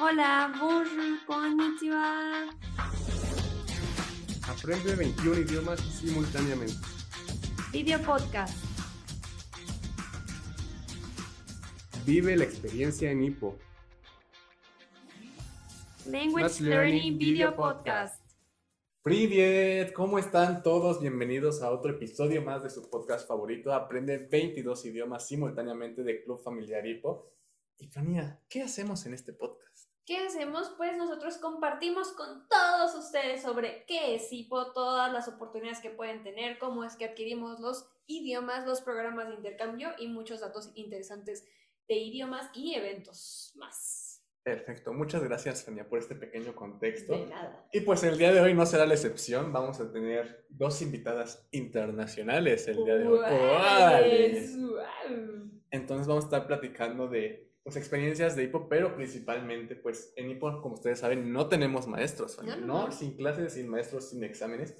Hola, bonjour, konnichiwa. Aprende 21 idiomas simultáneamente. Video podcast. Vive la experiencia en Hippo. Language Learning Learning Video Video Podcast. Privet, ¿cómo están todos? Bienvenidos a otro episodio más de su podcast favorito, Aprende 22 idiomas simultáneamente de Club Familiar Hippo. Y Fania, ¿qué hacemos en este podcast? ¿Qué hacemos? Pues nosotros compartimos con todos ustedes sobre qué es HIPO, todas las oportunidades que pueden tener, cómo es que adquirimos los idiomas, los programas de intercambio y muchos datos interesantes de idiomas y eventos más. Perfecto, muchas gracias Fania por este pequeño contexto. De nada. Y pues el día de hoy no será la excepción, vamos a tener dos invitadas internacionales el día de hoy. ¡Órale! ¡Guau! Entonces vamos a estar platicando de pues, experiencias de HIPO, pero principalmente, pues en HIPO, como ustedes saben, no tenemos maestros, No, no, ¿no? no. Sin clases, sin maestros, sin exámenes.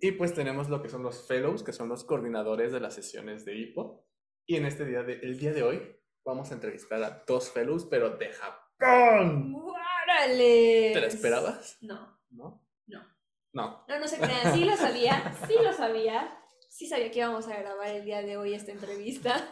Y pues tenemos lo que son los fellows, que son los coordinadores de las sesiones de HIPO. Y en este día, de, el día de hoy, vamos a entrevistar a dos fellows, pero de Japón. ¡Órale! ¿Te la esperabas? No. ¿No? No. No. No, no se crean, sí lo sabía, sí lo sabía, sí sabía que íbamos a grabar el día de hoy esta entrevista,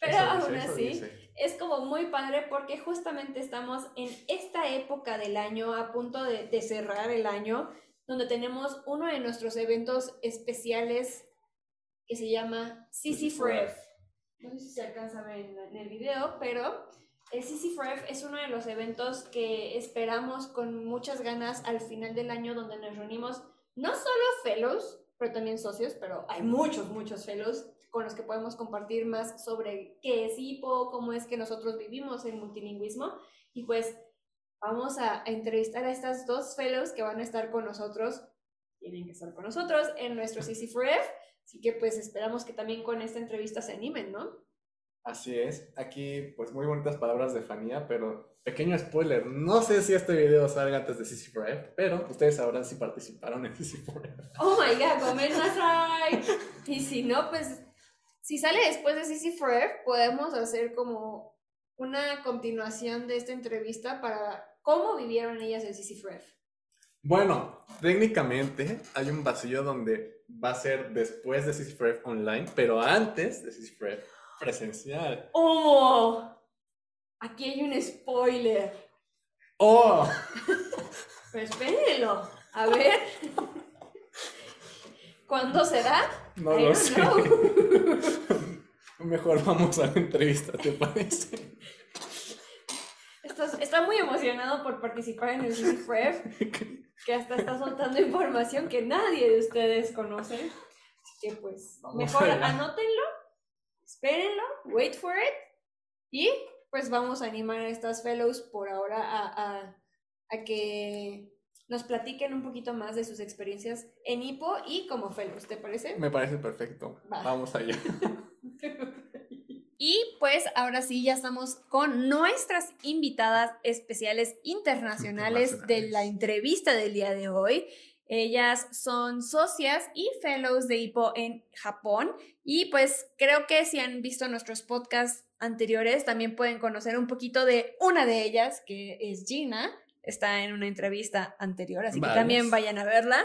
pero Eso aún eso así dice. Es como muy padre porque justamente estamos en esta época del año, a punto de, de cerrar el año, donde tenemos uno de nuestros eventos especiales que se llama CC Forever. No sé si se alcanza a ver en, en el video, pero el CC Forever es uno de los eventos que esperamos con muchas ganas al final del año, donde nos reunimos no solo fellows, pero también socios, pero hay muchos, muchos fellows con los que podemos compartir más sobre qué es HIPO, cómo es que nosotros vivimos el multilingüismo. Y pues vamos a, entrevistar a estas dos fellows que van a estar con nosotros, tienen que estar con nosotros en nuestro CC Forever. Así que pues esperamos que también con esta entrevista se animen, ¿no? Así es. Aquí, pues muy bonitas palabras de Fania, pero pequeño spoiler. No sé si este video salga antes de CC Forever, pero ustedes sabrán si participaron en CC Forever. Oh my god, comer Y si no, pues si sale después de CC Forever, podemos hacer como una continuación de esta entrevista para cómo vivieron ellas el CC Forever. Bueno, técnicamente hay un vacío donde va a ser después de CC Forever online, pero antes de CC Forever presencial. ¡Oh! Aquí hay un spoiler. ¡Oh! Pero espérenlo. A ver. ¿Cuándo será? No I lo sé. Mejor vamos a la entrevista, ¿te parece? Estás- está muy emocionado por participar en el Forever. que hasta está soltando información que nadie de ustedes conoce. Así que pues, mejor anótenlo, espérenlo, wait for it. Y pues vamos a animar a estas fellows por ahora a, a, a que nos platiquen un poquito más de sus experiencias en HIPO y como fellows, ¿te parece? Me parece perfecto. Va. Vamos allá. Y pues ahora sí, ya estamos con nuestras invitadas especiales internacionales de la entrevista del día de hoy. Ellas son socias y fellows de HIPO en Japón. Y pues creo que si han visto nuestros podcasts anteriores, también pueden conocer un poquito de una de ellas, que es Gina. Está en una entrevista anterior, así que también vayan a verla.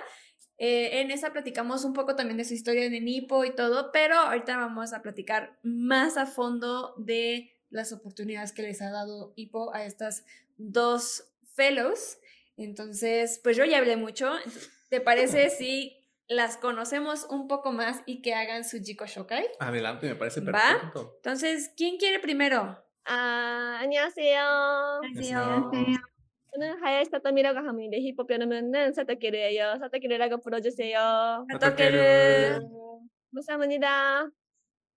Eh, en esa platicamos un poco también de su historia en Nipo y todo, pero ahorita vamos a platicar más a fondo de las oportunidades que les ha dado Hipo a estas dos fellows. Entonces, pues yo ya hablé mucho. ¿Te parece si las conocemos un poco más y que hagan su Jiko Shokai? Adelante, me parece ¿Va? perfecto. Entonces, ¿quién quiere primero? 아, 안녕하세요. 안녕하세요. 저는 하야시 사토미라고 합니다. 힙합 여러분은 사토키르예요. 사토키르라고 불러주세요. Tokeru. 감사합니다.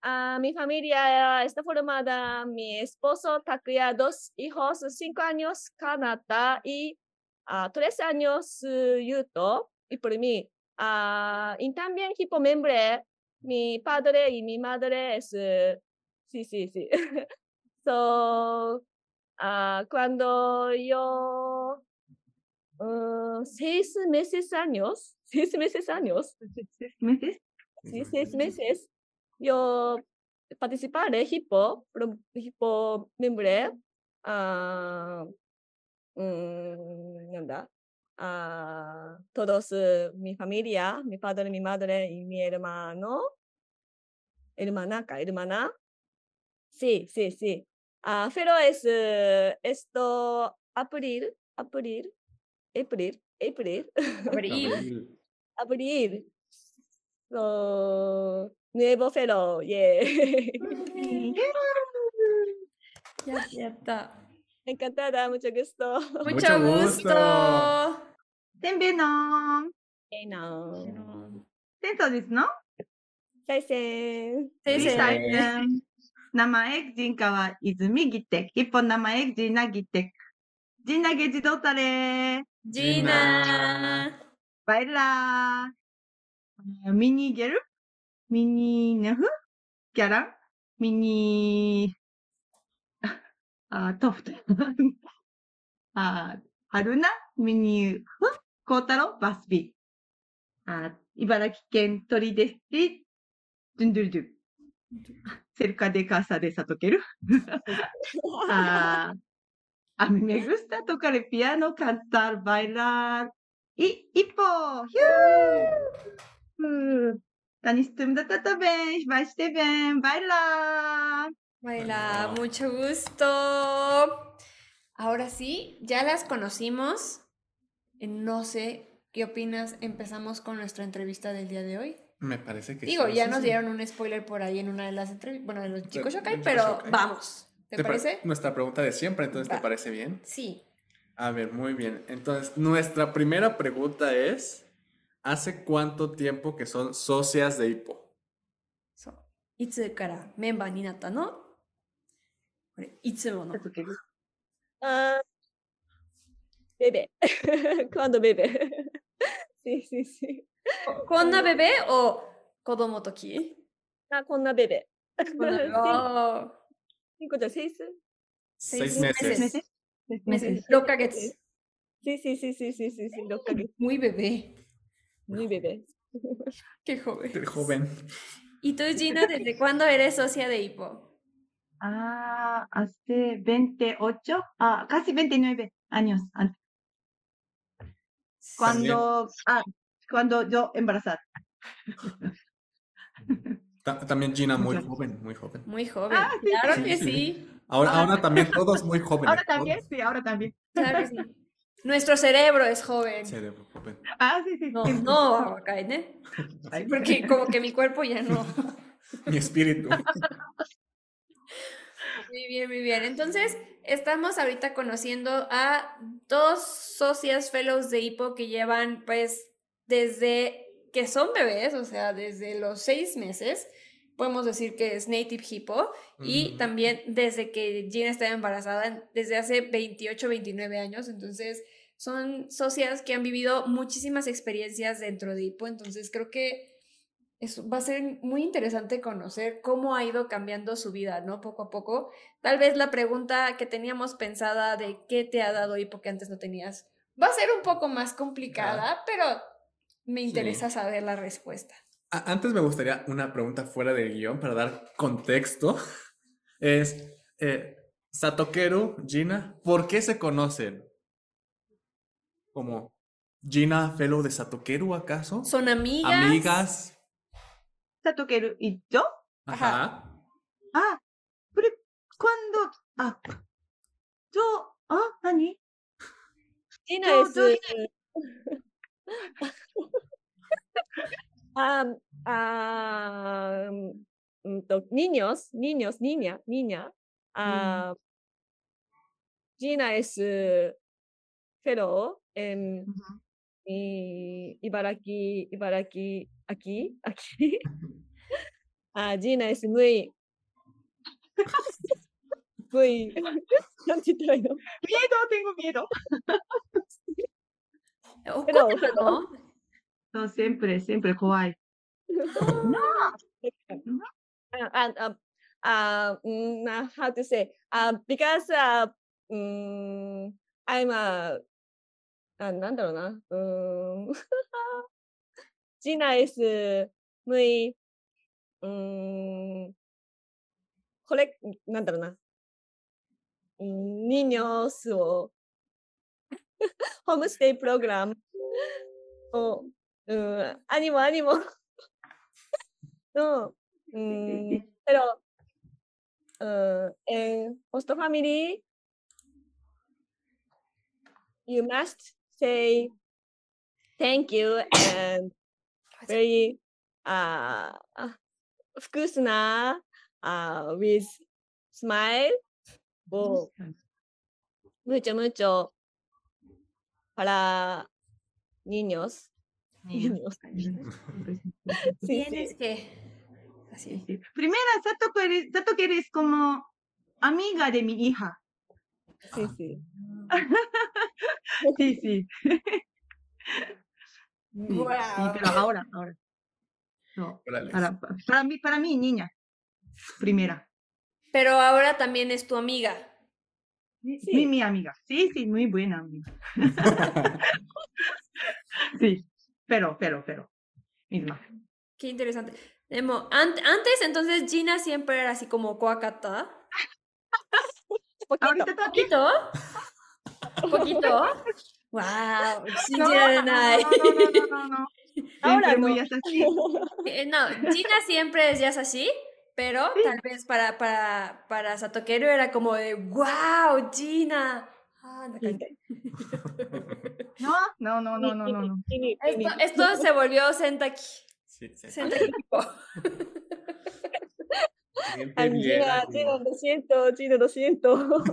Ah, mi familia está formada, mi esposo Takuya, dos hijos, cinco años Kanata y ah, tres años eh, Yuto. Y por mí, ah, y también hip membre, mi padre y mi madre es, eh, sí, sí, sí. so, ah, cuando yo, uh, seis meses años, seis meses años, meses? sí, seis meses, yo participar de Hippo, pro- Hippo membre, ah, mm, nada. A todos mi familia, mi padre, mi madre y mi hermano. Hermana, ca- hermana. Sí, sí, sí. Ah, pero es esto abril, abril, abril, abril, Abril. abril. So, nuevo fellow, yeah. Ya, ya está. Encantada, mucho gusto. Mucho gusto. Tenbeno. Ten todos, ¿no? ですの再生。再生。生エグジンカは泉ギテク。一本生エグジンナギテク。ジンナゲジドタレ。ジーナ。バイラー。ミニゲルミニネフギャラミニあトフト あ春菜？メニュー、ふっ、孝太郎、バスビー？あ茨城県鳥でステ、ドゥンドゥルドゥ。セルカデカサデサトケル。アミメグスタトカレピアノカンタルバイラー。い、一歩、ヒュータニストムダタタベン、ヒバシテベン、バイラー。Baila, Wow. mucho gusto. Ahora sí, ya las conocimos. Eh, No sé qué opinas. Empezamos con nuestra entrevista del día de hoy. Me parece que Digo, sí, ya sí, nos sí. dieron un spoiler por ahí en una de las entrevistas, bueno, de los chicos de Shokai, Chicos pero Shokai. vamos. ¿Te, ¿Te pa- parece? Nuestra pregunta de siempre, entonces, ¿te Va. parece bien? Sí. A ver, muy bien. Entonces, nuestra primera pregunta es, ¿hace cuánto tiempo que son socias de Hippo? そう。いつからメンバーになったの これ、いつもの。あベベ。クアンドベベ。こんなベベを子供ときあ、こんなベベ。ニコちゃん、セイスセイスメッセージ。6ヶ月。Sí, sí, sí, sí, sí, sí, sí, los cagué. Muy bebé. Muy bebé. Qué joven. Qué joven. ¿Y tú, Gina, desde cuándo eres socia de Hipo? Ah, hace 28, ah, casi 29 años antes. Cuando, ah, cuando yo embarazada. Ta- También Gina, muy joven, muy joven. Muy joven. Ah, sí, claro sí, que sí. sí. Ahora, Ahora- ahora también todos muy jóvenes. Ahora también, todos. sí, ahora también. Claro que sí. Nuestro cerebro es joven. Cerebro joven. Ah, sí, sí. No, sí. no, Abakai, ¿eh? Porque como que mi cuerpo ya no. Mi espíritu. Muy bien, muy bien. Entonces, estamos ahorita conociendo a dos socias fellows de Hipo que llevan, pues, desde que son bebés, o sea, desde los seis meses, podemos decir que es Native Hippo, y también desde que Gina estaba embarazada, desde hace 28, 29 años. Entonces, son socias que han vivido muchísimas experiencias dentro de Hipo, entonces creo que es- va a ser muy interesante conocer cómo ha ido cambiando su vida, ¿no? Poco a poco. Tal vez la pregunta que teníamos pensada de qué te ha dado Hipo que antes no tenías va a ser un poco más complicada, pero me Sí. interesa saber la respuesta. Antes me gustaría una pregunta fuera del guion para dar contexto. Es, eh, Satokeru, Gina, ¿por qué se conocen? Como Gina, fellow de Satokeru, ¿acaso? ¿Son amigas? Amigas. Satokeru y yo. Ajá. Ah, pero cuando, ah, yo, ah, ¿nani? China Yo- es. yo- eh, am- am, mm, to- niños, niños, niña, niña. ah, Gina es eh, fellow en y Ibaraki, Ibaraki, aquí, aquí. Ah, Gina es muy, muy, ¿cómo decirlo? Miedo, tengo miedo. Okota Pero- no? No, siempre, siempre, kawaii. uh, and um, uh, mm, uh, how to say uh, because uh, mm, I'm a あ、なんだろうな。うーん。ジナイス、ムイ、うーん。これ、なんだろうな。ニニョスを、ホームステイプログラムを、うん、アニモアニモ の、うん、ペロ、うん、えホストファミリー、You must say thank you and very uh, 複数な uh, with smile o mucho mucho para niños. Niños. Sí, Tienes sí. que. Así. Sí. Primera, Sato que eres, Sato que eres como amiga de mi hija. Sí, sí. Sí, sí. Sí, sí, pero ahora, ahora. No, para, para mí, para mí, niña. Primera. Pero ahora también es tu amiga. Mi, mi amiga. Sí, sí, muy buena amiga. Sí, pero, pero, pero. Misma. Qué interesante. Demo, an- antes, entonces, Gina siempre era así como coacata. Poquito. Ahorita. ¿Poquito? ¿Un poquito? ¡Wow! Sí, No, Gina no, no, no, no, no, no. Ahora no. así. Eh, No, Gina siempre es ya así, pero tal vez para, para, para Satokeru era como de ¡Wow! Gina. Ah, no, Sí. No, no, no, no, no, no. Esto, esto se volvió Sentaki. Sí, sí. Sentaki Gina, Gina, lo siento, Gina, lo siento.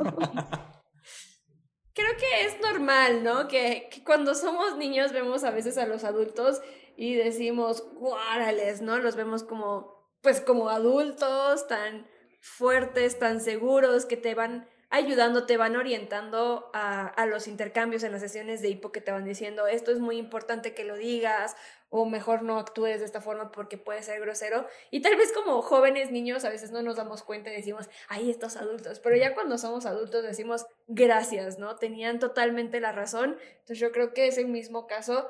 Creo que es normal, ¿no? Que, cuando somos niños vemos a veces a los adultos y decimos, guárales, ¿no? Los vemos como, pues como adultos, tan fuertes, tan seguros, que te van ayudando, te van orientando a los intercambios en las sesiones de hipo que te van diciendo, esto es muy importante que lo digas, o mejor no actúes de esta forma porque puede ser grosero. Y tal vez como jóvenes niños a veces no nos damos cuenta y decimos, ay, estos adultos, pero ya cuando somos adultos decimos, gracias, ¿no? Tenían totalmente la razón. Entonces yo creo que ese mismo caso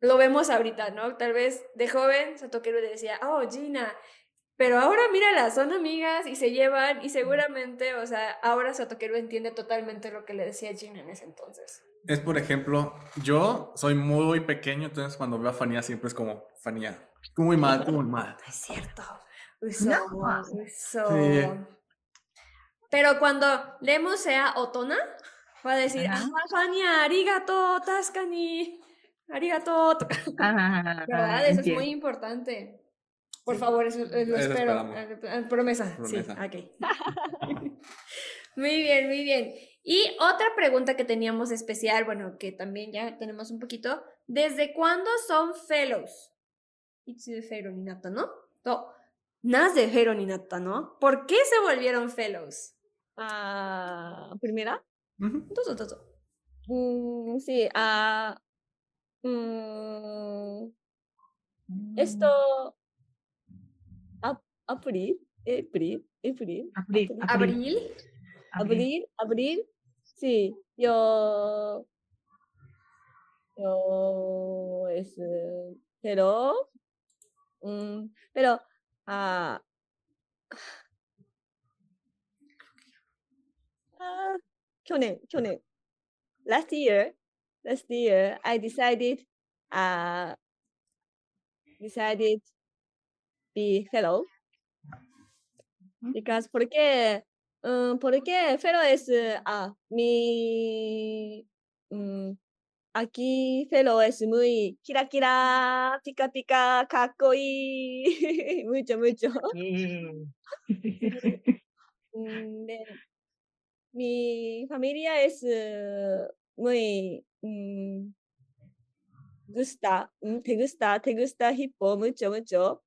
lo vemos ahorita, ¿no? Tal vez de joven Satokeru le decía, oh, Gina, pero ahora mírala, son amigas y se llevan y seguramente, o sea, ahora Satokeru entiende totalmente lo que le decía Gina en ese entonces. Es, por ejemplo, yo soy muy pequeño, entonces cuando veo a Fanía siempre es como, Fanía, tú muy mal, tú muy mal. No es cierto. Uso, No. uso. Sí. Pero cuando Lemu sea Otona, va a decir, ah, Fania, arigato, tascani, arigato. Ah, ¿Verdad? Eso es muy importante. Por favor, eso, eh, lo Eso espero. esperamos. Promesa. Promesa. Sí, ok. muy bien, muy bien. Y otra pregunta que teníamos especial, bueno, que también ya tenemos un poquito. ¿Desde cuándo son fellows? ¿no? To, naze fellow ni natta, ¿no? ¿Por qué se volvieron fellows? Ah, primera. Ujú. Dozo, dozo. Mm, sí, ah, mm, esto, ap- abril, abril, abril, Abril, abril. ¿Abril? abril, abril, sí, yo, yo es, eh, pero, mm, pero, ah, ah, 去年、去年、last year, last year, I decided, uh, decided be fellow. Mm. Because, porque, Mm, porque Fero es, eh, ah, mi, mm, aquí Fero es muy kira kira, pica pica, kakoi, mucho, mucho. Mm. Mi familia es eh, muy, um, gusta, te gusta, te gusta hippo, mucho, mucho.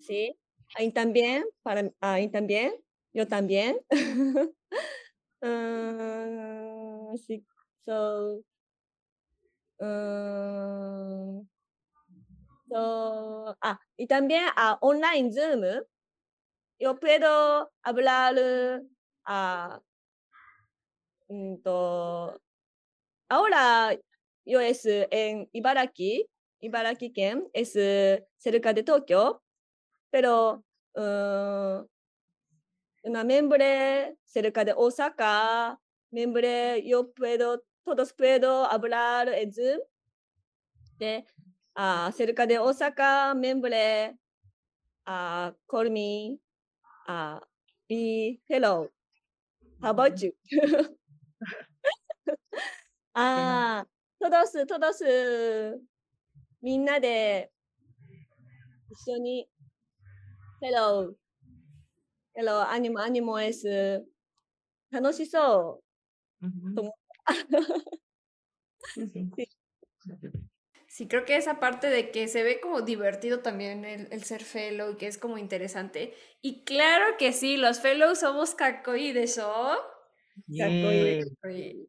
Sí. Y también, para, ah, y también yo también. Ah, sí, so, ah, so, ah, y también a online Zoom. yo puedo hablar a mm, to, ahora yo es en Ibaraki, Ibaraki es cerca de Tokio, pero 今、メンブレ、セルカで大阪、メンブレ、ヨプエド、トドスプエド、アブラール、エズ。で、あセルカで大阪、メンブレ、あコルミ、あビー、ヘロー、ハバチュ。あトドス、トドス、みんなで一緒に、ヘロー、hello, ánimo, ánimo es 楽しそう Ujú. Como- Sí, sí. Sí, creo que esa parte de que se ve como divertido también el, el ser fellow y que es como interesante. Y claro que sí, los fellows somos kakoi de show. Yeah.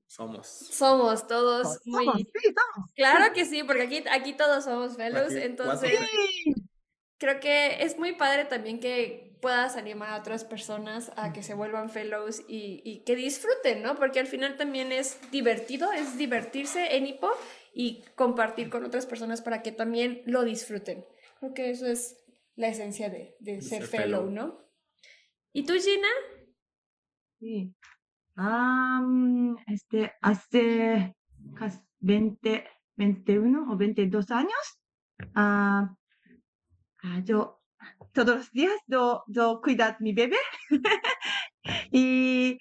Somos. Somos todos muy... Somos, sí, somos. Claro que sí, porque aquí, aquí todos somos fellows, Aquí, entonces cuatro Sí. creo que es muy padre también que puedas animar a otras personas a que se vuelvan fellows y, y que disfruten, ¿no? Porque al final también es divertido, es divertirse en Hippo y compartir con otras personas para que también lo disfruten. Creo que eso es la esencia de, de ser, ser fellow, fellow. ¿no? ¿Y tú, Gina? Sí. Ah, mm, este, hace casi 20, 21 o 22 años, ah, ah, yo todos los días yo, yo cuidar mi bebé y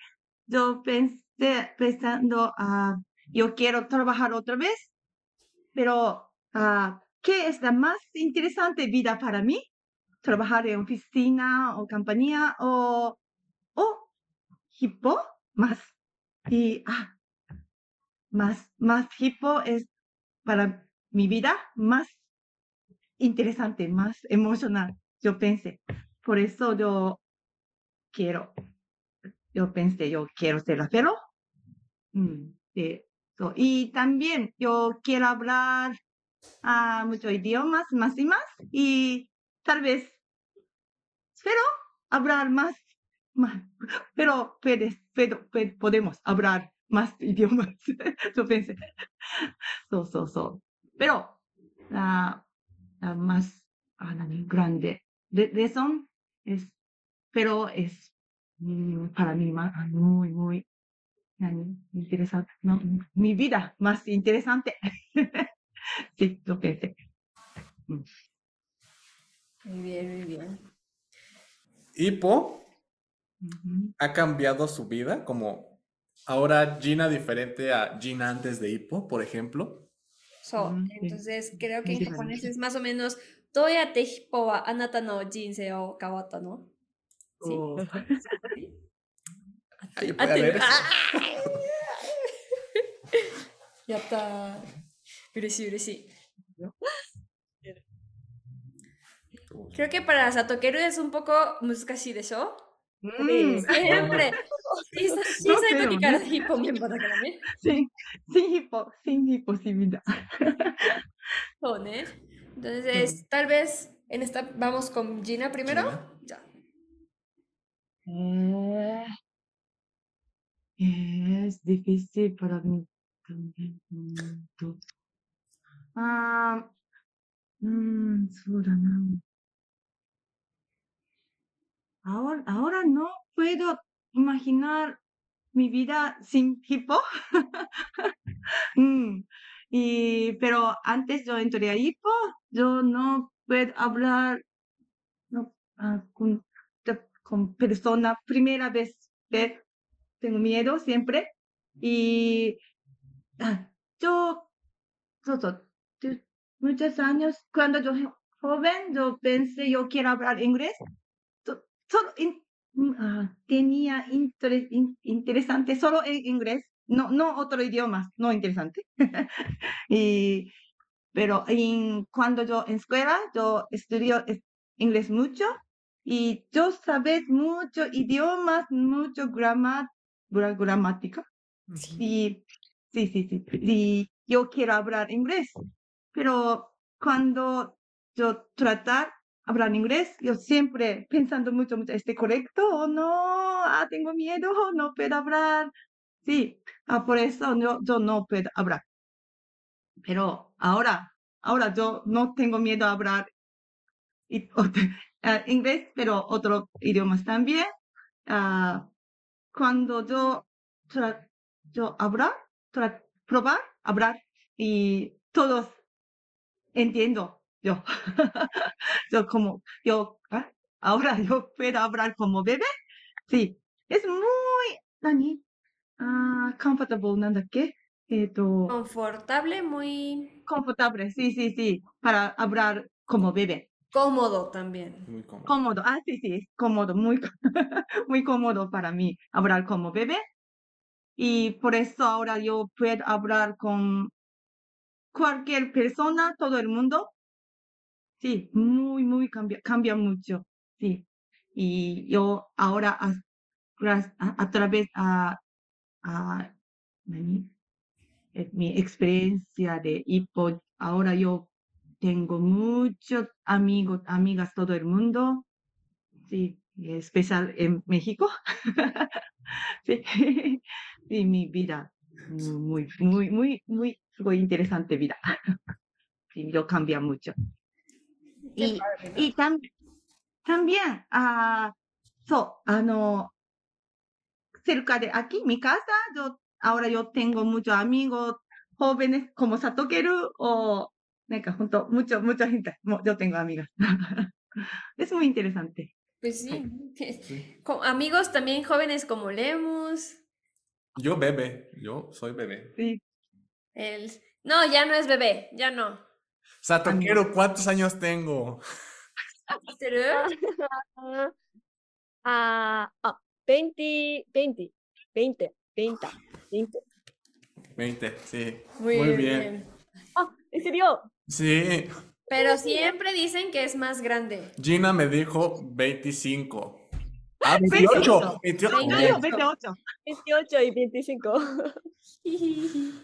yo pensé, pensando, ah, yo quiero trabajar otra vez, pero ah, ¿qué es la más interesante vida para mí? Trabajar en oficina o compañía o, o hipo más. Y ah, más, más hipo es para mi vida más interesante, más emocional, yo pensé. Por eso yo quiero, yo pensé, yo quiero ser fellow. Mm, so, y también yo quiero hablar ah, muchos idiomas, más y más, y tal vez, pero hablar más, más pero pero, pe- podemos hablar más idiomas, yo pensé. So, so, so. Pero la más ah, nani, grande de, razón es, pero es mm, para mí ah, muy, muy nani, interesante. No, mi vida más interesante. sí, yo pensé. Muy bien, muy bien. Hippo Ujú. ha cambiado su vida, como ahora Gina diferente a Gina antes de Hippo, por ejemplo. So, Mm, sí. entonces creo que en Sí, japonés sí. es más o menos どうやってヒッポはあなたの人生を変わったの Sí. Oh. Ay, Ah, puede te- haber- ¡Ah! やったー。嬉しい嬉しい。Creo que para Satokeru es un poco 難しいでしょ Mm. Siempre. 小さ小さい時からヒッポメンバーだからね。 Sin, sin hipo, sin imposibilidad. そうね。Entonces, tal vez en esta vamos con Gina primero. Gina. Ya. Eh, es difícil para mí también. Mm, to- Ah, mm, そうだな。 Ahora, ahora no puedo imaginar mi vida sin hipo. Mm, y, pero antes yo entré a hipo, yo no puedo hablar ah, con, con persona primera vez. Tengo miedo siempre. Y ah, yo, de- muchos años, cuando yo jo- joven, yo pensé yo quiero hablar inglés. So- Solo in- ah, tenía interés in- interesante solo en inglés, no, no otro idioma, no interesante. y, pero en, cuando yo en escuela, yo estudio es- inglés mucho y yo sabes mucho idiomas, mucho grama, gra- gramática. Y sí, sí, sí. Y yo quiero hablar inglés, pero cuando yo tratar hablar inglés, yo siempre pensando mucho, mucho, ¿este correcto o no? Ah, tengo miedo, no puedo hablar. Sí, ah, por eso yo, yo no puedo hablar. Pero ahora, ahora yo no tengo miedo a hablar y- ah, inglés, pero otros idiomas también. Ah, cuando yo, tra- yo hablar, probar, hablar y todos entiendo yo, yo como, yo, ¿ah? ahora yo puedo hablar como bebé. Sí, es muy, Nani, ah, comfortable, ¿nanda qué? Eh, confortable, muy... Confortable, sí, sí, sí, para hablar como bebé. Cómodo también. Muy cómodo. cómodo. Ah, sí, sí, cómodo, muy, muy cómodo para mí hablar como bebé. Y por eso ahora yo puedo hablar con cualquier persona, todo el mundo, Sí, muy, muy cambia, cambia mucho. Sí. Y yo ahora a, través a. Eh, mi experiencia de hipo, ahora yo tengo muchos amigos, amigas todo el mundo. Sí, especial en México. sí, y mi vida muy, muy, muy, muy, muy interesante vida. sí, yo cambia mucho y, y tam, también, ah, so, ah, no, cerca de aquí, mi casa, yo, ahora yo tengo muchos amigos jóvenes como Satokeru o, junto, mucho, mucha gente, yo tengo amigas. es muy interesante. Pues sí, amigos también jóvenes como Lemus. Yo bebé, yo soy bebé. Sí. El... No, ya no es bebé, ya no. Satoquero, ¿cuántos años tengo? Ah, ah, 20, 20, 20, 20, 20. 20, sí. Muy, Muy bien. bien. Ah, ¿en serio? Sí, Pero siempre dicen que es más grande. Gina me dijo 25. Ah, 28. 28. Veinte. Claro, 28. 28 y 25.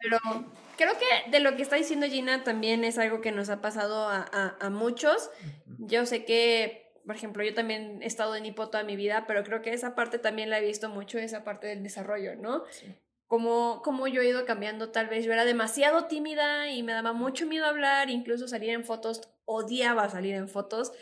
Pero creo que de lo que está diciendo Gina también es algo que nos ha pasado a, a- a muchos. Yo sé que, por ejemplo, yo también he estado en hipo toda mi vida, pero creo que esa parte también la he visto mucho, esa parte del desarrollo, ¿no? Como, como yo he ido cambiando, tal vez yo era demasiado tímida y me daba mucho miedo hablar, incluso salir en fotos, odiaba salir en fotos,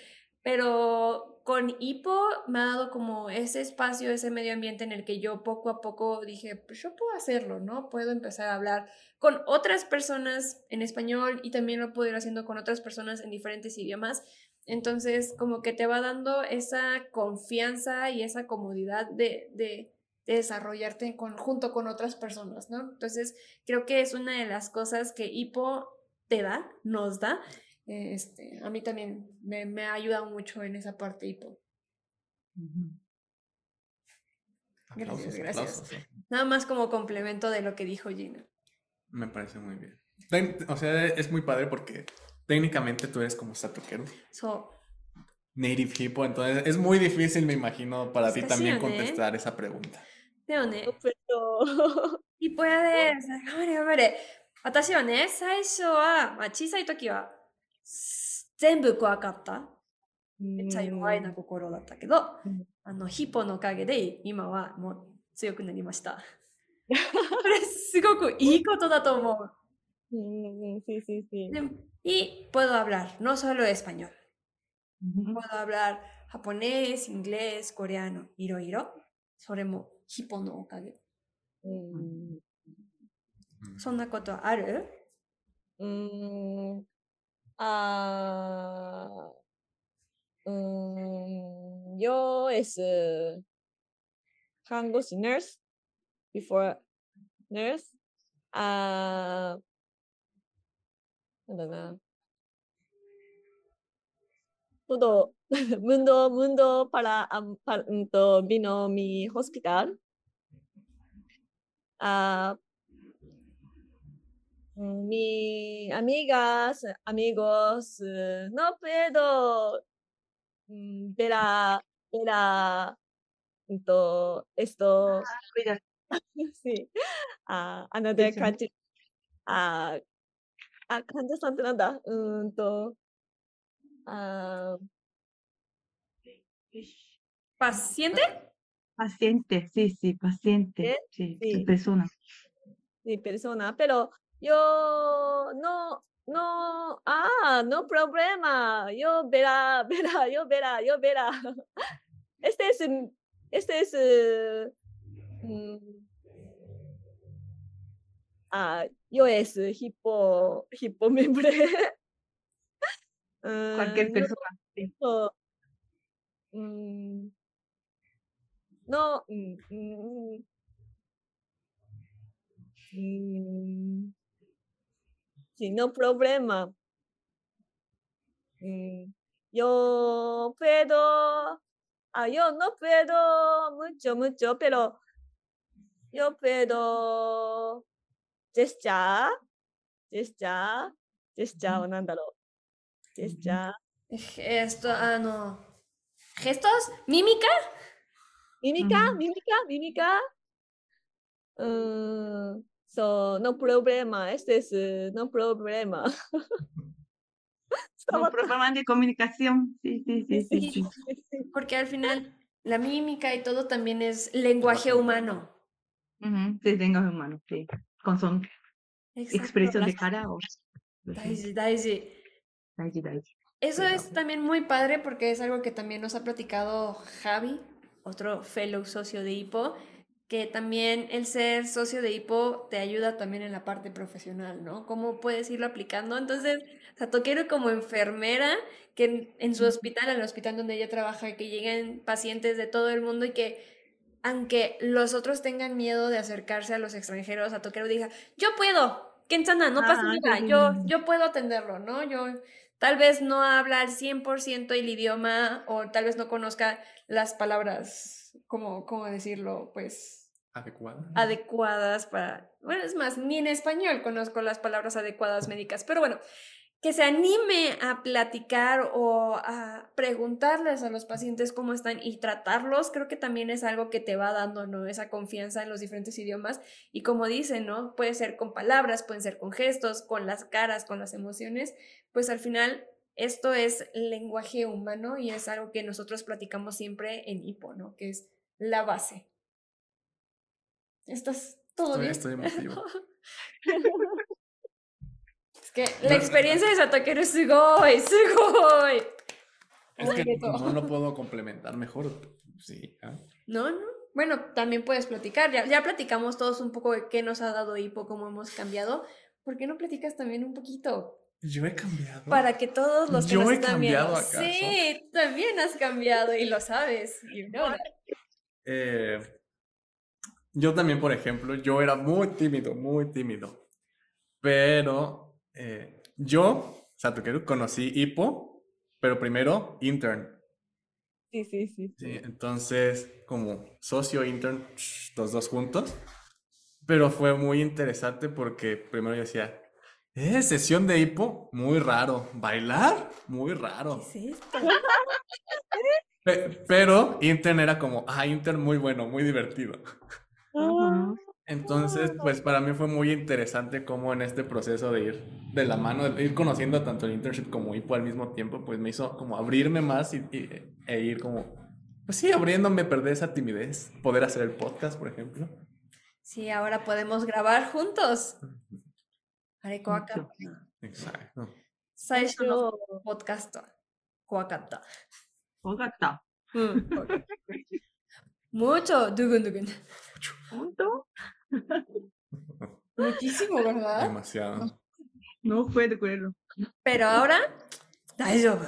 pero con hipo me ha dado como ese espacio, ese medio ambiente en el que yo poco a poco dije, pues yo puedo hacerlo, ¿no? Puedo empezar a hablar con otras personas en español y también lo puedo ir haciendo con otras personas en diferentes idiomas. Entonces, como que te va dando esa confianza y esa comodidad de, de, de desarrollarte en conjunto con otras personas, ¿no? Entonces, creo que es una de las cosas que Hipo te da, nos da. Este, a mí también me, me ha ayudado mucho en esa parte Hipo. Ujú. Gracias, Aplausos, gracias. aplausos. Nada más como complemento de lo que dijo Gina. Me parece muy bien. Ten- O sea, es muy padre porque técnicamente tú eres como Satoquero, So, native hippo, entonces es muy difícil, me imagino, para ti Está también sí, ¿eh? contestar esa pregunta. でもね、 Pero, 一歩やで、頑張れ頑張れ。私はね、最初は、まあ、小さい時は、す 全部怖かった。めっちゃ弱いな心だったけど、うんあの、ヒポのおかげで、今はもう強くなりました。これすごくいいことだと思う。Mm, sí, sí, sí. Y puedo hablar, no solo español. Puedo hablar japonés, inglés, coreano, iro iro. それもヒポのおかげ。Mm, そんなことある mm, ah, mm, yo es uh, 看護師 nurse before nurse. Ah, なんだな。Todo mundo, mundo para, am- para untuk vino mi hospital. Ah, mm, mi amigas, amigos, eh, no puedo mm, ver a, ver aento, esto, Cuida- sí, a another Eso. country, a, a 患者さんってなんだうーんと、あ ¿Paciente? Paciente, sí, sí, paciente. ¿Eh? Sí, Sí. persona. sí, persona, pero yo no, no, ah, no problema, yo verá, verá, yo verá, yo verá. Este es, mm, este es, mm, ah, yo es hipo, hipo membre. Cualquier Ah, persona. sí. no, mm, no, mm, no problema. Mm, yo puedo, ah, yo no puedo mucho, mucho, pero yo puedo gestar, gestar, gestar, o nándalo, gestar. Esto, ah, no. ¿Gestos? ¿Mímica? ¿Mímica? ¿Mímica? ¿Mímica? Uh, so, no problema, este es eh, no problema. No, problemas de comunicación. Sí, sí, sí, sí. sí. Porque al final la mímica y todo también es lenguaje humano. Ujú, Sí, lenguaje humano, sí. Con son expresión de cara o. Daiji, daiji. Daiji, daiji. Eso Pero- es también muy padre porque es algo que también nos ha platicado Javi, otro fellow socio de HIPO, que también el ser socio de HIPO te ayuda también en la parte profesional, ¿no? Cómo puedes irlo aplicando. Entonces, Satokeru como enfermera, que en, en su hospital, en el hospital donde ella trabaja, que lleguen pacientes de todo el mundo y que aunque los otros tengan miedo de acercarse a los extranjeros, Satokeru diga, yo puedo, Kensana, no pasa Ah, nada, yo, yo puedo atenderlo, ¿no? Yo tal vez no habla al 100% el idioma o tal vez no conozca las palabras, como, ¿cómo decirlo? Pues Adecuada. adecuadas para, bueno, es más, ni en español conozco las palabras adecuadas médicas, pero bueno, que se anime a platicar o a preguntarles a los pacientes cómo están y tratarlos, creo que también es algo que te va dando, ¿no? Esa confianza en los diferentes idiomas y como dicen, ¿no? Puede ser con palabras, pueden ser con gestos, con las caras, con las emociones, pues al final esto es lenguaje humano y es algo que nosotros platicamos siempre en HIPO, ¿no? Que es la base. ¿Estás todo Estoy- bien? estoy emotivo. Es que la experiencia de Satokeru es sugoi, sugoi. Es que no lo puedo complementar mejor. Sí. ¿ah? No, no. Bueno, también puedes platicar. Ya, ya platicamos todos un poco de qué nos ha dado hipo, cómo hemos cambiado. ¿Por qué no platicas también un poquito? Yo he cambiado. Para que todos los que ¿Yo nos he están viendo. cambiado acaso? Sí, también has cambiado y lo sabes. you know. Eh, yo también, por ejemplo, yo era muy tímido, muy tímido. Pero eh, yo, Satokeru, conocí Hippo, pero primero intern. Sí, sí, sí. Sí, entonces, como socio intern, los dos juntos. Pero fue muy interesante porque primero yo decía, eh, sesión de hipo, muy raro. Bailar, muy raro. ¿Qué es esto? Pe- pero intern era como, ah, intern muy bueno, muy divertido. Ah, Entonces, pues para mí fue muy interesante cómo en este proceso de ir de la mano, de ir conociendo tanto el internship como IPO al mismo tiempo, pues me hizo como abrirme más y, y- e ir como, pues sí, abriéndome, perder esa timidez, poder hacer el podcast, por ejemplo. Sí, ahora podemos grabar juntos. Hareko Mucho. Exacto. 最初のポッドキャスト怖かった。わかった。うん。 Mucho, dugun dugun. ¿Mucho? Muchísimo, ¿verdad? Demasiado. No puedo creerlo. Pero ahora, Daijoubu.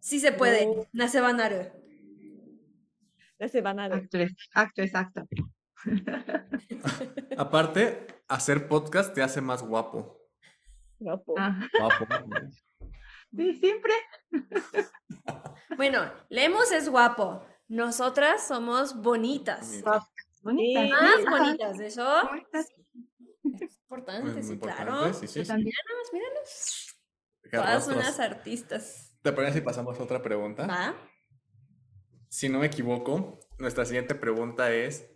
Sí se puede. No. Nasebanaru. Nasebanaru. Acto, acto exacto. Aparte, hacer podcast te hace más guapo. Guapo. Ah. Guapo. Sí, siempre. Bueno, Lemus es guapo. Nosotras somos bonitas. Bonita. Sí. Más bonitas, ¿eso? Es importante, sí, claro. sí, también. Míranos, Todas unas artistas. ¿Te parece si pasamos a otra pregunta? ¿Va? Si no me equivoco, nuestra siguiente pregunta es,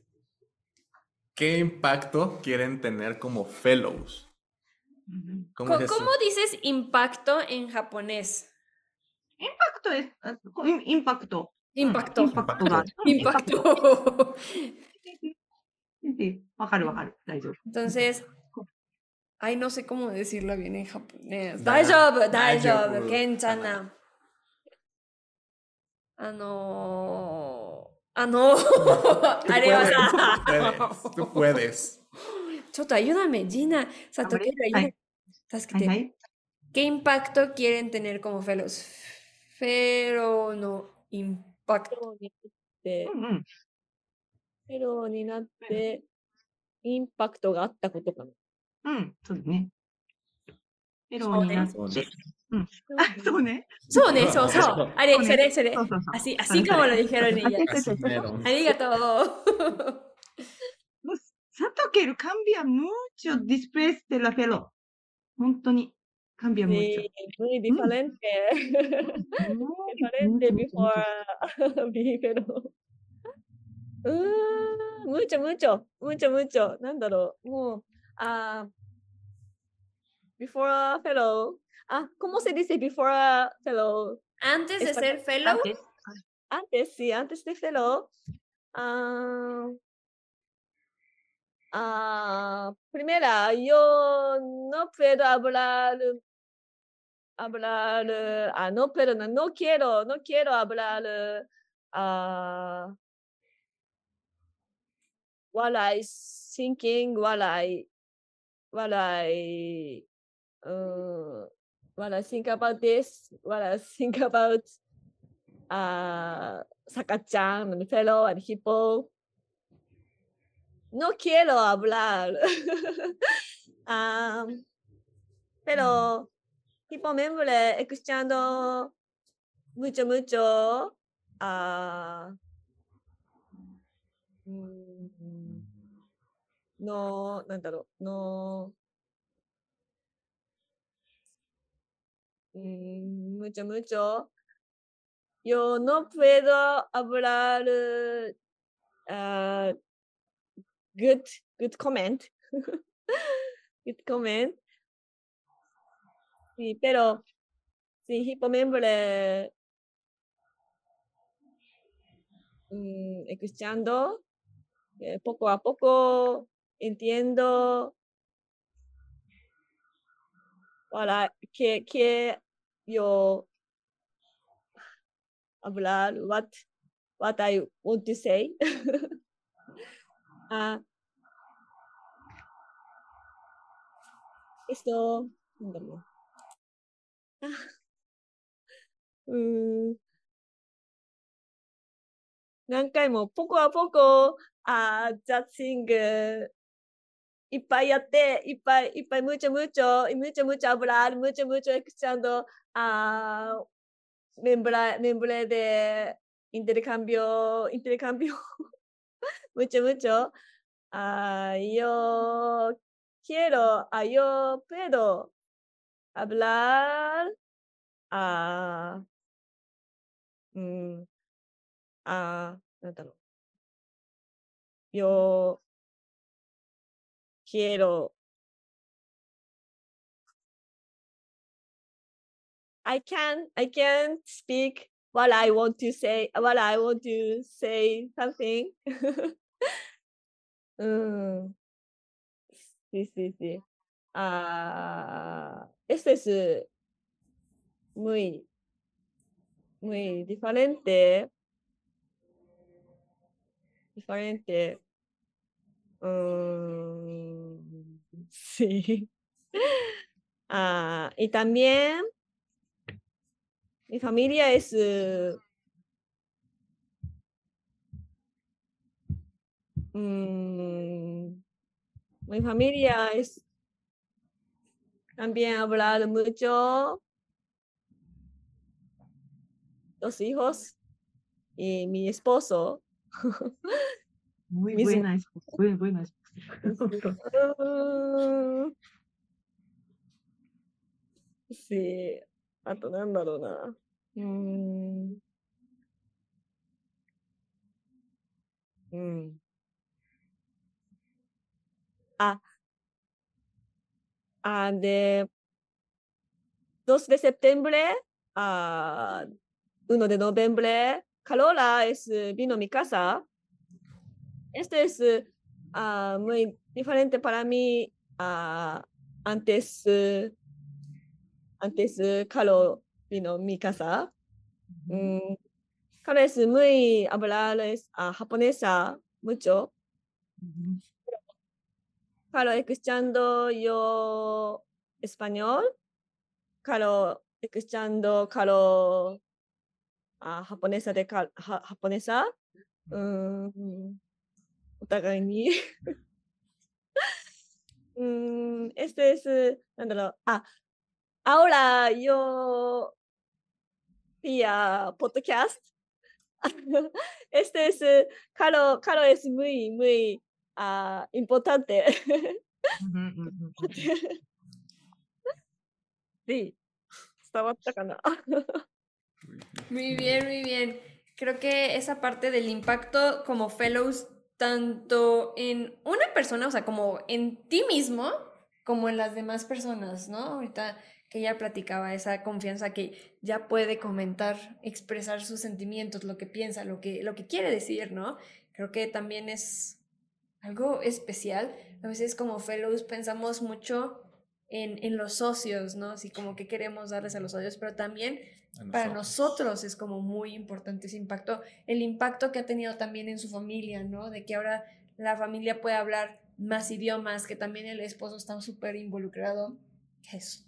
¿qué impacto quieren tener como fellows? ¿Cómo dices impacto en japonés? Impacto es, ah, im- impacto impactó. impactó。impactó. Entonces, ay, no sé cómo decirlo bien en japonés. Daijoubu, daijoubu, kenchana. Ano. Ano. Arevasa. Tú puedes. Choto, ayúdame, Gina. Satoquera, ayúdame. Ay, ¿Qué impacto quieren tener como felos? Pero no impacto フェローになってう、んうん。フェローになって、インパクトがあったことかな。うん、そうだね。フェローになって。あ、そうね。そうね、そうそう。あれ、それ、それそう。そうそう。Así, así como lo dijeron あ ellas. そうそうそう Meron. ありがとう。Sato que el cambia mucho después de la pelo. 本当に。cambia mucho. Sí, muy diferente. diferente before be pero. うーん、mucho, mucho, mucho, mucho. なんだろう。もう、あー before fellow. Ah, ¿cómo se dice before fellow? Antes de Esta- ser fellow, Antes. Antes, sí, antes de fellow. Ah, ah, primera, yo no puedo hablar, hablar, ah, no, pero no, no quiero, no quiero hablar, ah, while I thinking, while I, while I, uh, while I think about this, while I think about, uh, Saka-chan and fellow and hippo. No quiero hablar. Am, pero ヒポメンブレエクスチャンドムチョムチョあーのなんだろうのーうんむちゃむちゃ。よのぷえどあぶらる、あ、グッド、グッドコメント。グッドコメント。Sí, pero si Hippo Membre escuchando, eh, poco a poco entiendo para que, que yo hablar what what I want to say. ah, esto, うん。何回もポコアポコ、あ、ザッシング、いっぱいやって、いっぱいいっぱい、むちゃむちゃ、むちゃむちゃム油ある、むちゃむちゃエクスチャンド、あ、メンブラ、メンブレで、インテリカンビオ、インテリカンビオ、むちゃむちゃ、あ、よ消、quiero, a hablar, ah, mm, ah, なんだろう。yo quiero I can I can speak what I want to say what I want to say something うん。Sí, sí, sí. Ah, esto es muy, muy diferente. Diferente. Mm, sí. Ah, y también mi familia es eh, mm, mi familia es también hablar mucho los hijos y mi esposo. Muy Mis... buena, muy buena. sí, a todo en あ、de 2 de septiembre a 1 de noviembre, Carola es, vino mi casa. Esto es ah, muy diferente para mí ah, antes, eh, antes eh, Caro vino mi casa. Mm, Caro es muy hablar es, ah, japonesa mucho. Ujú. Claro, escuchando yo español. Claro, escuchando claro ah, japonesa de ja- japonesa. Mm, お互いに。Mm, este es, なんだろう。あ、ahora yo vía podcast. Este es, Caro, Caro es muy, muy uh, importante. sí, estaba atacando. Muy bien, muy bien. Creo que esa parte del impacto como fellows, tanto en una persona, o sea, como en ti mismo, como en las demás personas, ¿no? Ahorita que ella platicaba esa confianza que ya puede comentar, expresar sus sentimientos, lo que piensa, lo que, lo que quiere decir, ¿no? Creo que también es algo especial. A veces como fellows pensamos mucho en, en los socios, ¿no? Así como que queremos darles a los socios, pero también A para nosotros es como muy importante ese impacto, el impacto que ha tenido también en su familia, ¿no? De que ahora la familia puede hablar más idiomas, que también el esposo está súper involucrado. que Es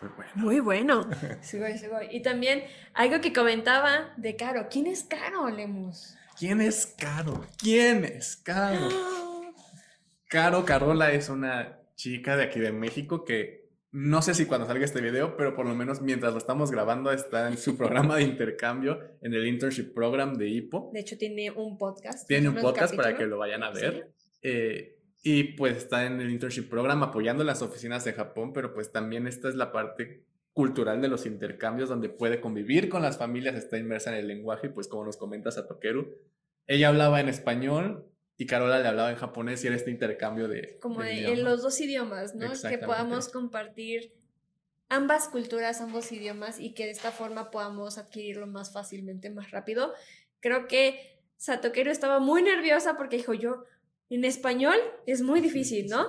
Muy bueno. muy bueno. Sugoi, sugoi. Y también algo que comentaba de Caro. ¿Quién es Caro, Lemus? ¿Quién es Caro? ¿Quién es Caro? Caro Carola es una chica de aquí de México que no sé si cuando salga este video, pero por lo menos mientras lo estamos grabando está en su programa de intercambio en el Internship Program de IPO. De hecho, tiene un podcast. Tiene un podcast para que lo vayan a ver. Eh, y pues está en el Internship Program apoyando las oficinas de Japón, pero pues también esta es la parte cultural de los intercambios donde puede convivir con las familias, está inmersa en el lenguaje y pues como nos comenta Satokeru, ella hablaba en español y Carola le hablaba en japonés y era este intercambio de... Como de de- en los dos idiomas, ¿no? Que podamos compartir ambas culturas, ambos idiomas y que de esta forma podamos adquirirlo más fácilmente, más rápido. Creo que Satokeru estaba muy nerviosa porque dijo yo, en español es muy difícil, ¿no?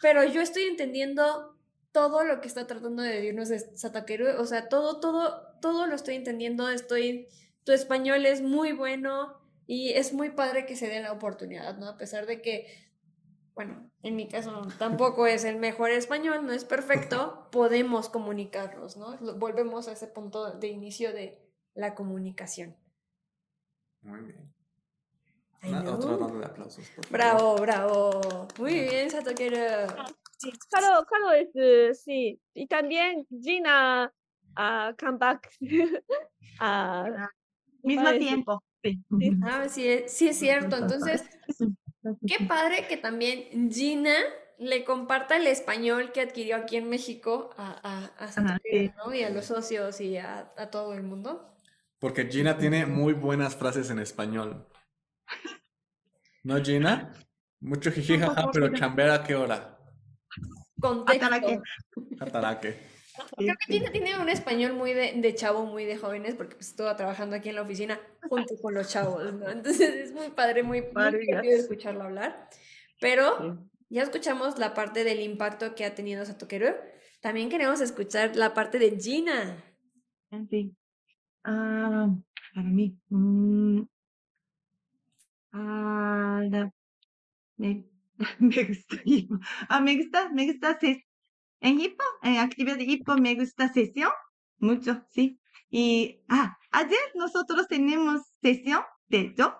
Pero yo estoy entendiendo todo lo que está tratando de decirnos de Satokeru, o sea, todo, todo, todo lo estoy entendiendo, estoy, tu español es muy bueno y es muy padre que se dé la oportunidad, ¿no? A pesar de que bueno, en mi caso tampoco es el mejor español, no es perfecto, podemos comunicarnos, ¿no? Volvemos a ese punto de inicio de la comunicación. Muy bien. Ronda de aplausos. por. Bravo, bravo. Muy bien, Satokeru. Sí, Caro, Caro es, sí. Y también Gina, ah, come back. Ah, Mismo tiempo. Sí. Sí. Ah, sí, es- sí es cierto. Entonces, qué padre que también Gina le comparta el español que adquirió aquí en México a, a, a Satokeru, sí. ¿no? Y a los socios y a, a todo el mundo. Porque Gina tiene muy buenas frases en español. ¿No, Gina? Mucho jiji, jaja, pero chambear a qué hora? Contexto. Ataraque. Ataraque. Creo que Gina tiene un español muy de, de chavo, muy de jóvenes, porque pues estuvo trabajando aquí en la oficina junto con los chavos, ¿no? Entonces es muy padre, muy, Padre, escucharlo hablar. Pero Sí. ya escuchamos la parte del impacto que ha tenido Satokeru. También queremos escuchar la parte de Gina. Sí. Ah, para mí. mm, ah, la- me, me gusta. Ah, me gusta, me gusta ses- en Hippo, en actividad de Hippo me gusta sesión, mucho, sí. Y, ah, ayer nosotros tenemos sesión de yo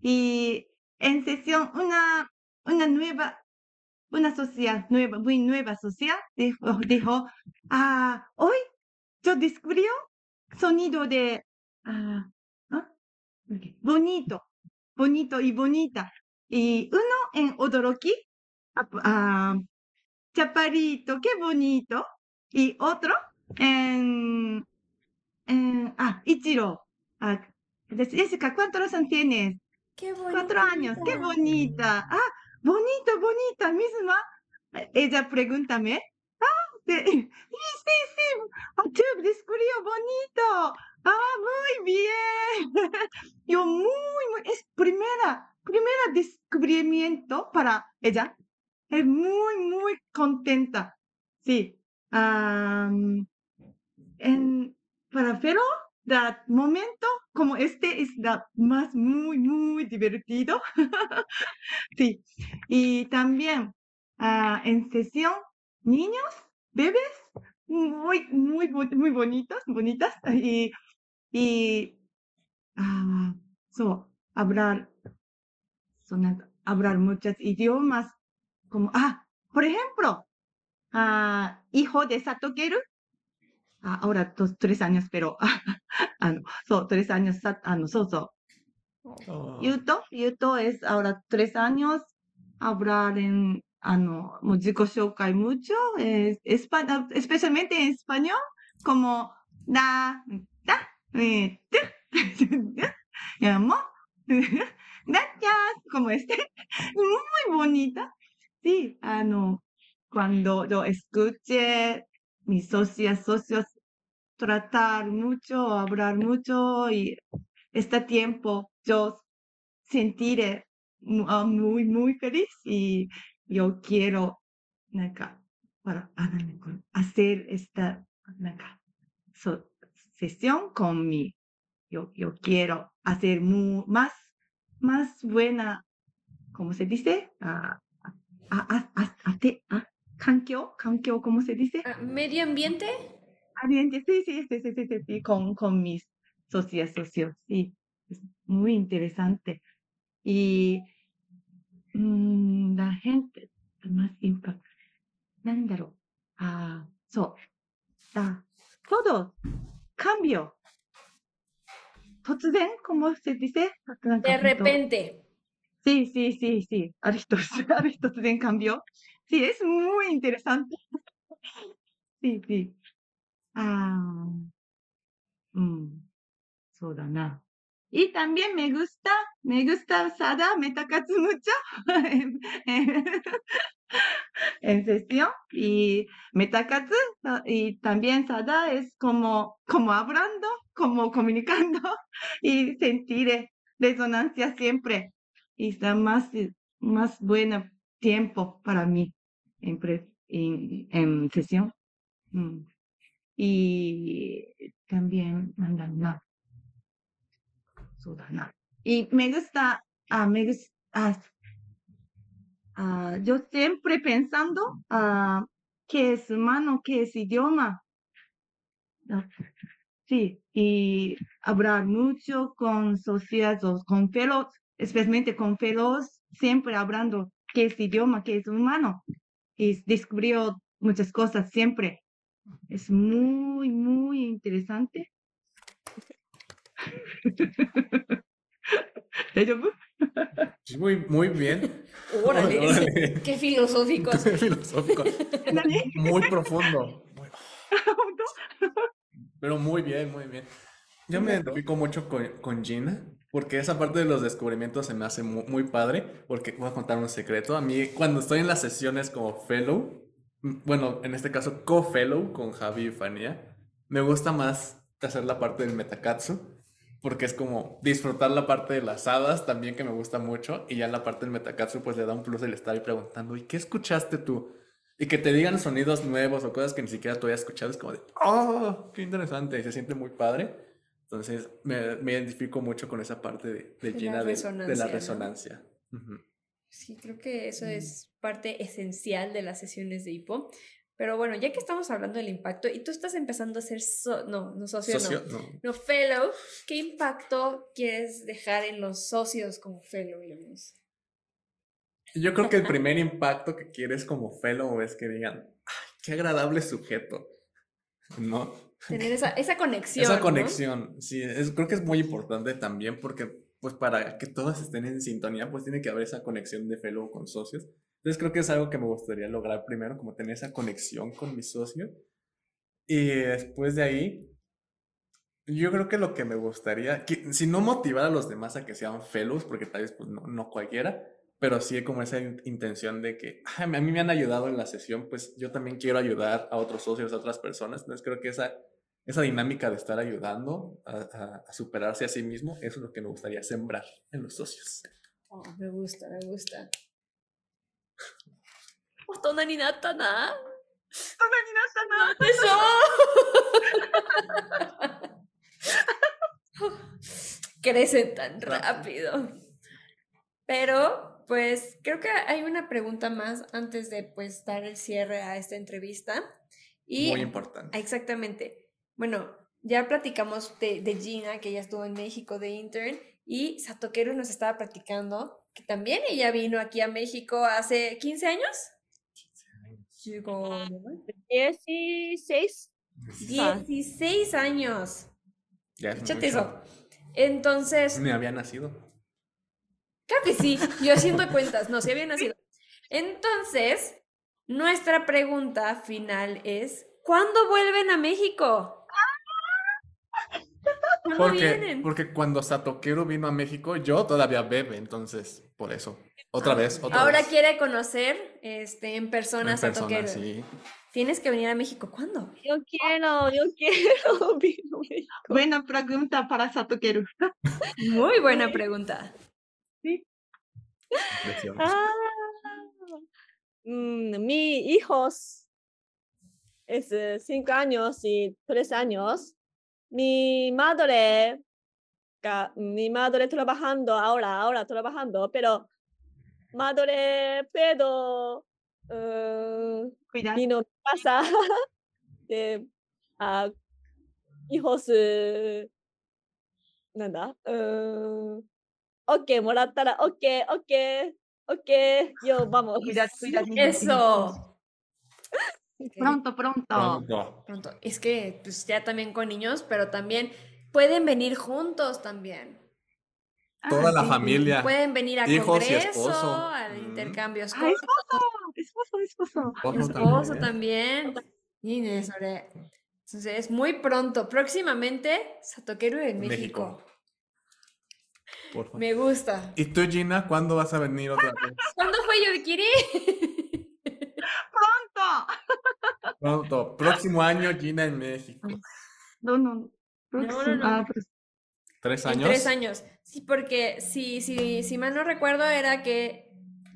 y en sesión una, una nueva, una social nueva, muy nueva social dijo, dijo, ah, hoy yo descubrió sonido de ah, bonito, bonito y bonita. Y uno en Odoroki, ah, chaparito, qué bonito. Y otro en, en ah, Ichiro. Ah, Jessica, ¿cuántos años tienes? ¡Qué bonito! Cuatro años, qué bonita. Ah, bonita, bonita, misma. Ella pregúntame. Ah, sí, sí, sí. Ah, tú descubrió bonito. Ah, muy bien. Yo muy, muy, es primera, primera descubrimiento para ella es muy, muy contenta. Sí. Um, en, para Fero, that momento como este es la más muy, muy divertido. sí. Y también uh, en sesión, niños, bebés, muy, muy, muy bonitos, bonitas. Y, y uh, so, hablar, son, hablar muchos idiomas como, ah, por ejemplo, ah, hijo de Satokeru, ah, ahora dos, tres años, pero, あの、そう、tres años, あの、そうそう、Oh. Yuto, Yuto es ahora tres años, hablar en, ah, no, mu- 自己紹介 mucho, es, espa- ah, especialmente en español, como da, da, eh, te, llamo, gracias, como este, muy bonita. Sí, ah, cuando yo escuché mis socias, socios tratar mucho, hablar mucho y este tiempo yo sentiré ah, muy, muy feliz y yo quiero para hacer esta sesión con mi, yo, quiero hacer más, más buena, ¿cómo se dice? Uh, a, a, a, te, a, ¿Cankyo? ¿Cankyo? ¿Cómo se dice? Ah, ¿Medio ambiente? Ambiente, sí, sí, sí, sí, sí, sí, con, con mis socias, socios, sí. Es muy interesante. Y mm, la gente, más impacto. Nandaro. Ah, so. Todo. Cambio. ¿cómo se dice? De repente. Sí, sí, sí, sí. Aristos, Aristóteles cambió. Sí, es muy interesante. Sí, sí. Ah, mm, sodana. Y también me gusta, me gusta Sada Metakatsu mucho en, en sesión. Y Metakatsu y también Sada es como, como hablando, como comunicando y sentir eh, resonancia siempre y da más, más buen tiempo para mí en, pre, en, sesión. Mm. Y también mandan Y me gusta, ah, me gusta, ah, ah, yo siempre pensando qué es humano, qué es idioma. Sí, y hablar mucho con sociedades, con fellows especialmente con Feroz, siempre hablando que es idioma, que es humano. Y descubrió muchas cosas siempre. Es muy, muy interesante. Muy, muy bien. Órale, Órale. qué filosófico. Qué filosófico. muy profundo. Pero muy bien, muy bien. Yo me identifico mucho con, con Gina porque esa parte de los descubrimientos se me hace mu- muy, padre, porque voy a contar un secreto. A mí, cuando estoy en las sesiones como fellow, mm, bueno, en este caso co-fellow con Javi y Fania, me gusta más hacer la parte del metakatsu, porque es como disfrutar la parte de las hadas también que me gusta mucho, y ya la parte del metakatsu pues le da un plus el estar ahí preguntando, ¿y qué escuchaste tú? Y que te digan sonidos nuevos o cosas que ni siquiera tú hayas escuchado, es como de, ¡oh! ¡Qué interesante! Y se siente muy padre. Entonces, me, me identifico mucho con esa parte de, de De la Gina de, resonancia, la ¿no? resonancia. Sí, creo que eso es parte esencial de las sesiones de hipo. Pero bueno, ya que estamos hablando del impacto y tú estás empezando a ser, so- no, no socio, Socio, no, no. no fellow, ¿qué impacto quieres dejar en los socios como fellow, Lemus? Yo creo que el primer impacto que quieres como fellow es que digan, ¡ay, qué agradable sujeto! ¿No? Tener esa, esa conexión. Esa ¿no? conexión, sí, es, creo que es muy importante también porque, pues, para que todos estén en sintonía, pues tiene que haber esa conexión de fellow con socios. Entonces, creo que es algo que me gustaría lograr primero, como tener esa conexión con mis socios. Y después de ahí, yo creo que lo que me gustaría, que- si no motivar a los demás a que sean fellows, porque tal vez, pues, no, no cualquiera, pero sí como esa in- intención de que "Ay, a mí me han ayudado en la sesión, pues yo también quiero ayudar a otros socios, a otras personas. Entonces, creo que esa esa dinámica de estar ayudando a, superarse a sí mismo, eso es lo que me gustaría sembrar en los socios. Oh, me gusta, me gusta. Oh, ¿Otona ni nata na? ¿Otona ni ¡Eso! Crecen tan rápido. Pero, pues, creo que hay una pregunta más antes de, pues, dar el cierre a esta entrevista. Y, Muy importante. Exactamente. Bueno, ya platicamos de, de Gina, que ella estuvo en México de intern, y Satokeru nos estaba platicando que también ella vino aquí a México hace 15 años. Digo, 16. Ah. 16 años. Ya es Échate mucho. eso. Entonces, Ni había nacido. Creo que sí, yo haciendo cuentas, no, se había nacido. Entonces, nuestra pregunta final es, ¿cuándo vuelven a México? ¿Cuándo Porque, vienen? porque cuando Satokeru vino a México, yo todavía bebe, entonces, por eso. Otra vez, otra Ahora vez. quiere conocer este, en persona En a persona, sí. Tienes que venir a México, ¿cuándo? Yo quiero, yo quiero. Buena pregunta para Satokeru. Muy buena pregunta. Impresión. Ah, mm, mi hijos es cinco años y tres años. Mi madre, mi madre trabajando ahora, ahora trabajando, pero madre, eh, Cuidado. vino a casa de ah, hijos, eh, なんだうーん、OK もらったら OK、OK、OK、よ、vamos。Cuidado, cuidado. Eso. Pronto, pronto. Pronto. Pronto. Es que pues ya también con niños, pero también pueden venir juntos también. Toda Ah, la sí, sí. familia. Pueden venir a Hijos y congreso, esposo. al intercambio Ah, esposo, esposo. Esposo esposo también. también. Y sobre. Entonces, muy pronto, próximamente, Satokeru en México. México. Por favor. Me gusta. ¿Y tú, Gina, cuándo vas a venir otra vez? ¿Cuándo fue Yurikiri? Pronto. Pronto. Próximo año, Gina en México. No, no. no, no. ah, pues, ¿Tres En años? tres años. Sí, porque si, si, si mal no recuerdo, era que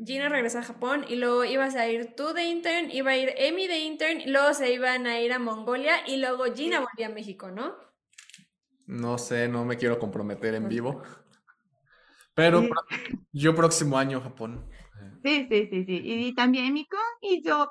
Gina regresa a Japón y luego ibas a ir tú de intern, iba a ir Emi de intern, y luego se iban a ir a Mongolia y luego Gina volvía a México, ¿no? No sé, no me quiero comprometer en vivo. Pero Sí. yo próximo año, Japón. Sí, sí, sí, sí. Y también Miko y yo.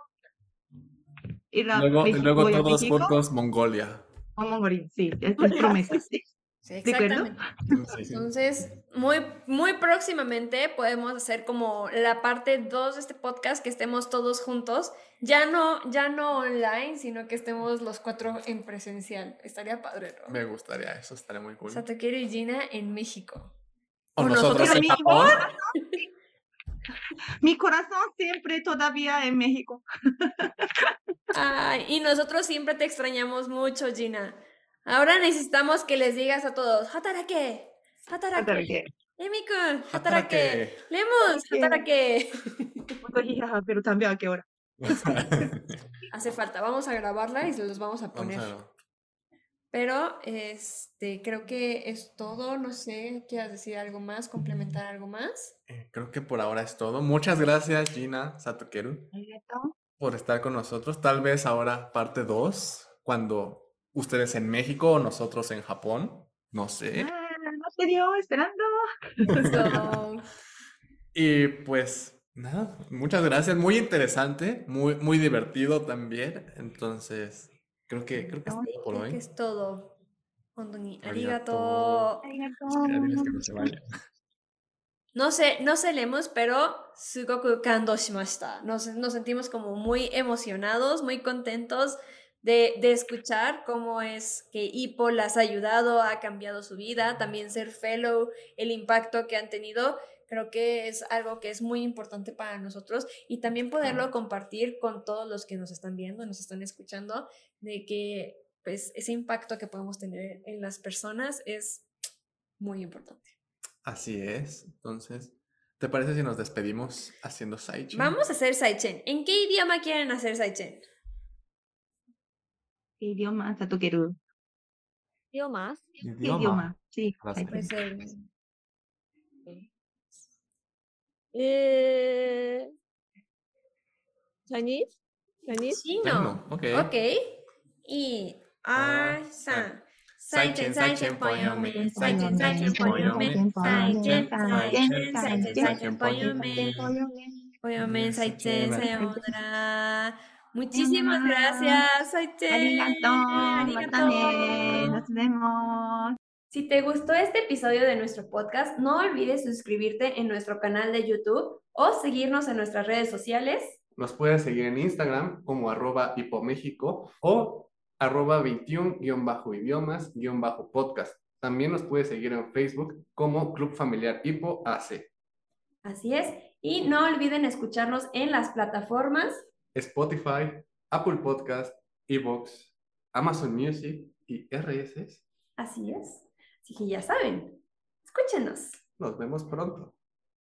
Y la Luego, México, luego voy a todos México, juntos, Mongolia. Mongolia. Sí, es es promesa. Sí. Sí, ¿De acuerdo? exactamente. Entonces, muy, muy próximamente podemos hacer como la parte 2 de este podcast, que estemos todos juntos, ya no, ya no online, sino que estemos los cuatro en presencial. Estaría padre, ¿no? Me gustaría, eso estaría muy cool. Satokeru y Gina en México. O o nosotros nosotros en en Japón. Mi corazón siempre todavía en México. Ay, y nosotros siempre te extrañamos mucho, Gina. Ahora necesitamos que les digas a todos, Hatarake, Hatarake, Hatarake. Emi-kun, Hatarake. Lemus. Hatarake. Pero también a qué hora. Hace falta, vamos a grabarla y se los vamos a Vamos poner. a- Pero, este, creo que es todo, no sé, ¿quieres decir algo más, complementar algo más? eh, Creo que por ahora es todo. Muchas gracias, Gina Satokeru, por estar con nosotros. Tal vez ahora parte 2, cuando ustedes en México o nosotros en Japón. No sé. Ah, no te dio esperando. So, Y pues nada, muchas gracias. Muy interesante, muy, muy divertido también. Entonces, creo que, creo que es todo por creo que hoy. es todo. Hondoni, Arigato. arigato. No se sé, no sé leemos, pero sugoku kando shimashita. Nos, nos sentimos como muy emocionados, muy contentos de, de escuchar cómo es que Hippo las ha ayudado, ha cambiado su vida, también ser fellow, el impacto que han tenido. Creo que es algo que es muy importante para nosotros y también poderlo compartir con todos los que nos están viendo, nos están escuchando, de que pues ese impacto que podemos tener en las personas es muy importante. Así es. Entonces, ¿te parece si nos despedimos haciendo Saichi? Vamos a hacer Saichen. ¿En qué idioma quieren hacer Saichen? idioma Satokeru? ¿Idiomas? Idioma. idioma? Sí. Okay. eh... ¿Chinese? ¿Chinese? Chino. Ok. okay. Y Muchísimas gracias. Soiche. Arigato. Arigato. Nos vemos. Si te gustó este episodio de nuestro podcast, no olvides suscribirte en nuestro canal de YouTube o seguirnos en nuestras redes sociales. Nos puedes seguir en Instagram como arroba hipoméxico o arroba 21-idiomas-podcast. También nos puedes seguir en Facebook como Club Familiar Hipo AC. Así es. Y no olviden escucharnos en las plataformas Spotify, Apple Podcast, Evox, Amazon Music y RSS. Así es. Así que ya saben, escúchenos. Nos vemos pronto.